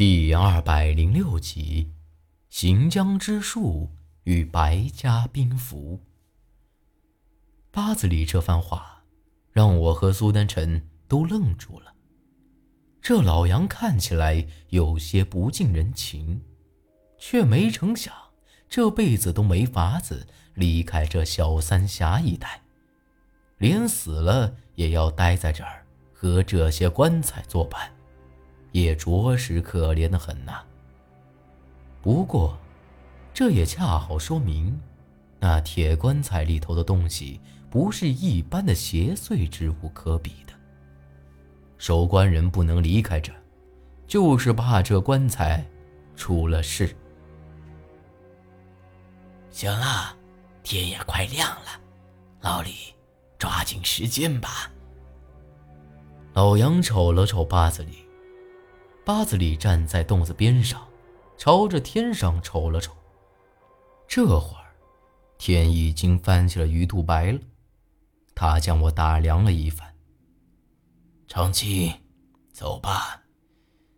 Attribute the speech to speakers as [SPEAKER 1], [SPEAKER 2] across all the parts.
[SPEAKER 1] 第二百零六集，行将之术与白家兵符。八子里这番话，让我和苏丹臣都愣住了。这老杨看起来有些不近人情，却没成想这辈子都没法子离开这小三峡一带，连死了也要待在这儿和这些棺材作伴。也着实可怜的很呐。不过，这也恰好说明，那铁棺材里头的东西不是一般的邪祟之物可比的。守棺人不能离开这，就是怕这棺材出了事。
[SPEAKER 2] 行了，天也快亮了，老李，抓紧时间吧。
[SPEAKER 1] 老杨瞅了瞅八子里。八子里站在洞子边上，朝着天上瞅了瞅。这会儿，天已经翻起了鱼肚白了。他将我打量了一番。
[SPEAKER 2] 长青，走吧。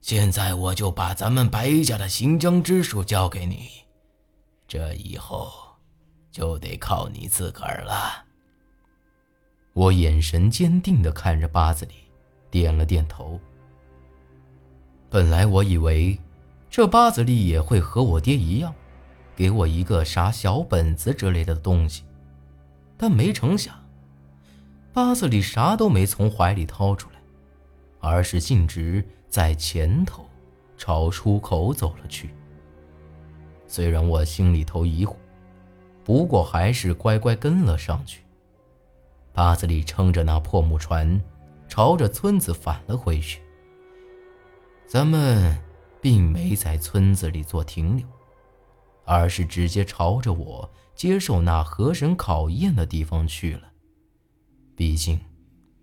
[SPEAKER 2] 现在我就把咱们白家的行将之术交给你，这以后就得靠你自个儿了。
[SPEAKER 1] 我眼神坚定地看着八子里，点了点头。本来我以为，这八子里也会和我爹一样，给我一个啥小本子之类的东西，但没成想，八子里啥都没从怀里掏出来，而是径直在前头朝出口走了去。虽然我心里头疑惑，不过还是乖乖跟了上去。八子里撑着那破木船，朝着村子返了回去。咱们并没在村子里做停留，而是直接朝着我接受那河神考验的地方去了。毕竟，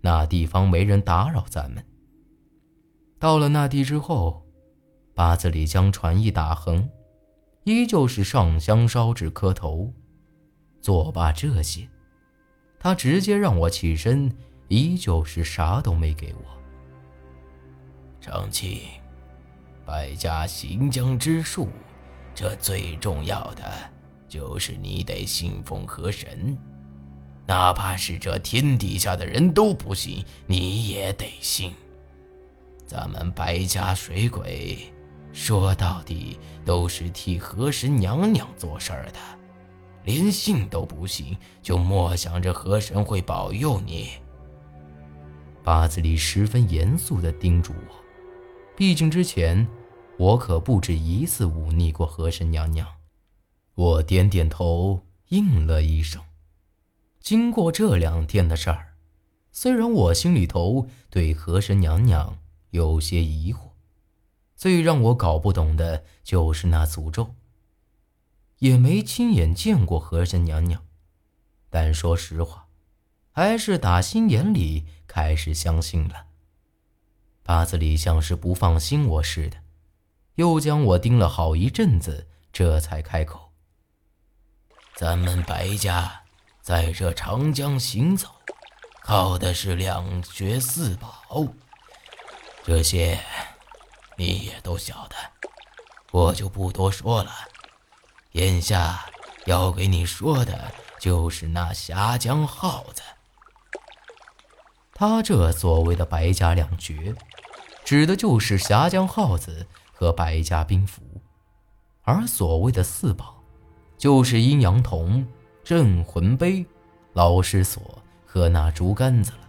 [SPEAKER 1] 那地方没人打扰咱们。到了那地之后，八子里将船一打横，依旧是上香烧纸磕头。作罢这些，他直接让我起身，依旧是啥都没给我。
[SPEAKER 2] 长青，百家行将之术，这最重要的就是你得信奉河神，哪怕是这天底下的人都不信，你也得信。咱们白家水鬼，说到底都是替河神娘娘做事儿的，连信都不信，就莫想着河神会保佑你。
[SPEAKER 1] 八字里十分严肃地叮嘱我。毕竟之前，我可不止一次忤逆过河神娘娘。我点点头，应了一声。经过这两天的事儿，虽然我心里头对河神娘娘有些疑惑，最让我搞不懂的就是那诅咒。也没亲眼见过河神娘娘，但说实话，还是打心眼里开始相信了。八子里像是不放心我似的，又将我盯了好一阵子，这才开口：“
[SPEAKER 2] 咱们白家在这长江行走，靠的是两绝四宝，这些你也都晓得，我就不多说了。眼下要给你说的就是那峡江耗子。
[SPEAKER 1] 他这所谓的白家两绝。”指的就是峡江耗子和白家兵符，而所谓的四宝，就是阴阳铜、镇魂杯、老师锁和那竹竿子了。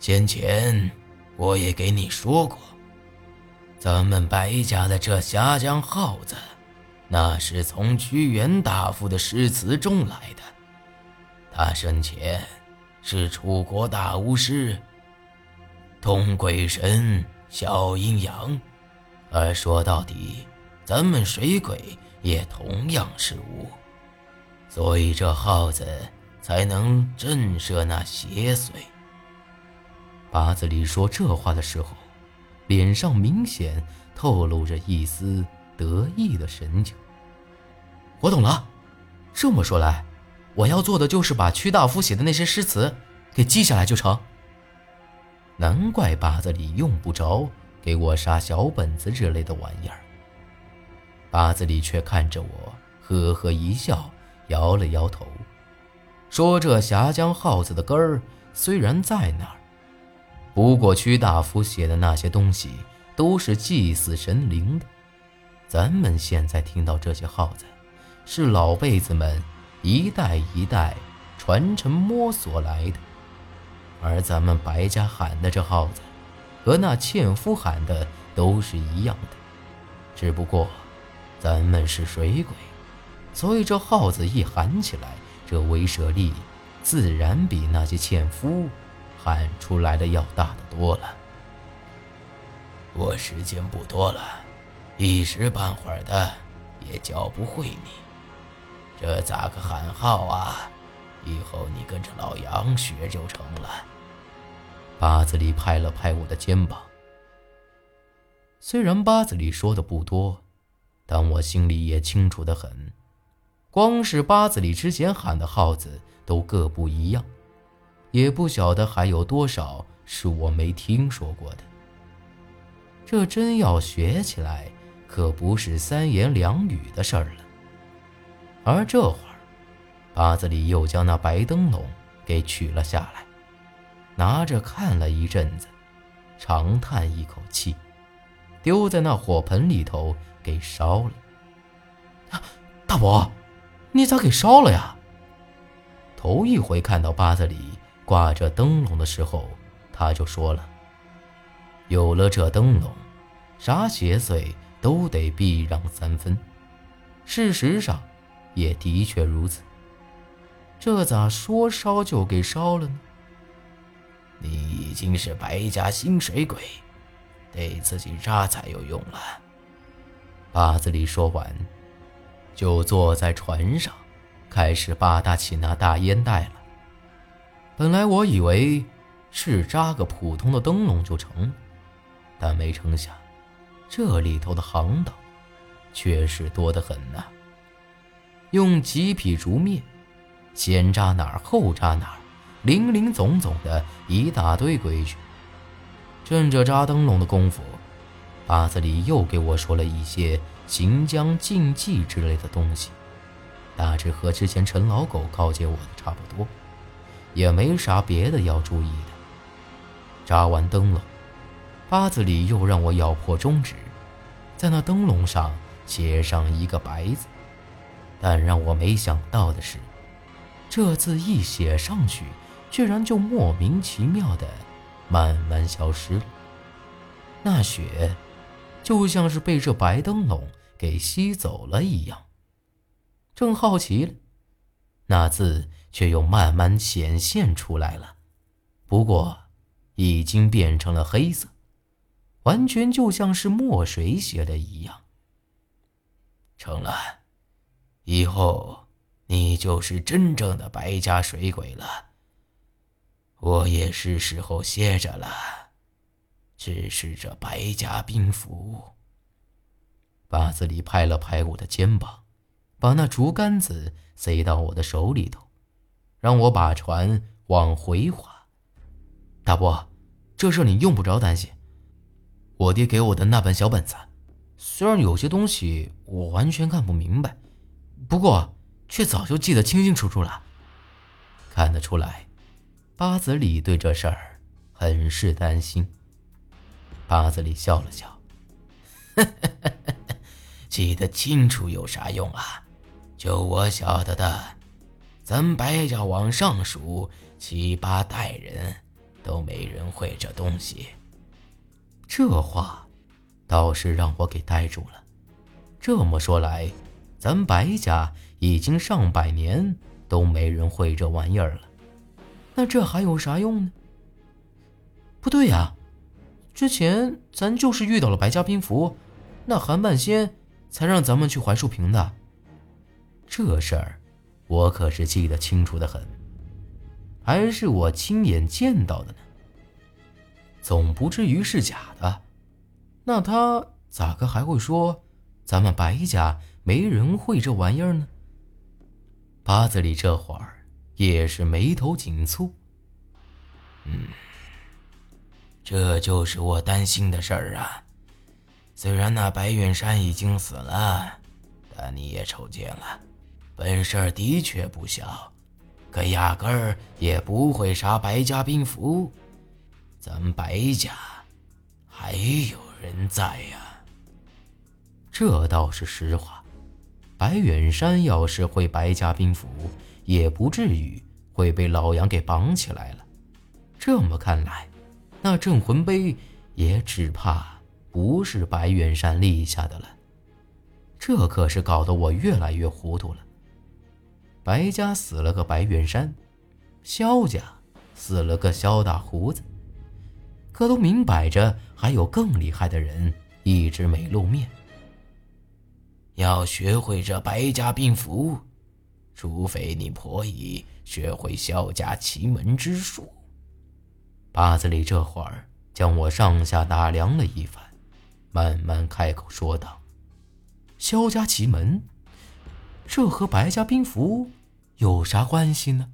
[SPEAKER 2] 先前我也给你说过，咱们白家的这峡江耗子，那是从屈原大夫的诗词中来的。他生前是楚国大巫师。通鬼神，消阴阳，而说到底，咱们水鬼也同样是巫，所以这耗子才能震慑那邪祟。
[SPEAKER 1] 八子里说这话的时候，脸上明显透露着一丝得意的神情。我懂了，这么说来，我要做的就是把屈大夫写的那些诗词给记下来就成。难怪八子里用不着给我杀小本子之类的玩意儿。八子里却看着我，呵呵一笑，摇了摇头，说：“这峡江耗子的根儿虽然在那儿，不过屈大夫写的那些东西都是祭祀神灵的。咱们现在听到这些耗子，是老辈子们一代一代传承摸索来的，而咱们白家喊的这耗子，和那纤夫喊的都是一样的，只不过……”咱们是水鬼，所以这号子一喊起来，这威慑力自然比那些纤夫喊出来的要大得多了。
[SPEAKER 2] 我时间不多了，一时半会儿的也教不会你，这咋个喊号啊？以后你跟着老杨学就成了。
[SPEAKER 1] 八子里拍了拍我的肩膀，虽然八子里说的不多。但我心里也清楚的很，光是八字里之前喊的号子都各不一样，也不晓得还有多少是我没听说过的。这真要学起来，可不是三言两语的事儿了。而这会儿，八字里又将那白灯笼给取了下来，拿着看了一阵子，长叹一口气，丢在那火盆里头。给烧了，大伯，你咋给烧了呀？头一回看到八子里挂着灯笼的时候，他就说了：“有了这灯笼，啥邪祟都得避让三分。”事实上，也的确如此。这咋说烧就给烧了呢？
[SPEAKER 2] 你已经是白家新水鬼，对自己扎才有用了。
[SPEAKER 1] 八子里说完，就坐在船上，开始吧嗒起那大烟袋了。本来我以为是扎个普通的灯笼就成，但没成想，这里头的行当却是多得很呐。用几匹竹篾，先扎哪儿后扎哪儿，林林总总的一大堆规矩。趁着扎灯笼的功夫。八子里又给我说了一些行将禁忌之类的东西，大致和之前陈老狗告诫我的差不多，也没啥别的要注意的。扎完灯笼，八子里又让我咬破中指，在那灯笼上写上一个“白”字，但让我没想到的是，这字一写上去，居然就莫名其妙的慢慢消失了，那雪。就像是被这白灯笼给吸走了一样。正好奇了，那字却又慢慢显现出来了，不过已经变成了黑色，完全就像是墨水写的一样。
[SPEAKER 2] 成了，以后你就是真正的白家水鬼了。我也是时候歇着了。只是这白家兵符。
[SPEAKER 1] 八子里拍了拍我的肩膀，把那竹竿子塞到我的手里头，让我把船往回划。大伯，这事你用不着担心。我爹给我的那本小本子，虽然有些东西我完全看不明白，不过却早就记得清清楚楚了。看得出来，八子里对这事儿很是担心。八子里笑了笑，
[SPEAKER 2] 记得清楚有啥用啊？就我晓得的，咱白家往上数七八代人，都没人会这东西。
[SPEAKER 1] 这话倒是让我给呆住了。这么说来，咱白家已经上百年都没人会这玩意儿了。那这还有啥用呢？不对呀。之前咱就是遇到了白家兵符，那韩半仙才让咱们去槐树坪的。这事儿我可是记得清楚的很，还是我亲眼见到的呢。总不至于是假的，那他咋个还会说咱们白家没人会这玩意儿呢？八子里这会儿也是眉头紧蹙，
[SPEAKER 2] 嗯。这就是我担心的事儿啊。虽然那白远山已经死了，但你也瞅见了，本事的确不小，可压根儿也不会杀白家兵符。咱白家还有人在呀。
[SPEAKER 1] 这倒是实话。白远山要是会白家兵符，也不至于会被老杨给绑起来了。这么看来，那镇魂碑也只怕不是白远山立下的了。这可是搞得我越来越糊涂了。白家死了个白远山，萧家死了个萧大胡子，可都明摆着还有更厉害的人一直没露面。
[SPEAKER 2] 要学会这白家兵符，除非你婆姨学会萧家奇门之术。
[SPEAKER 1] 八子里这会儿将我上下打量了一番，慢慢开口说道：“萧家奇门，这和白家兵符有啥关系呢？”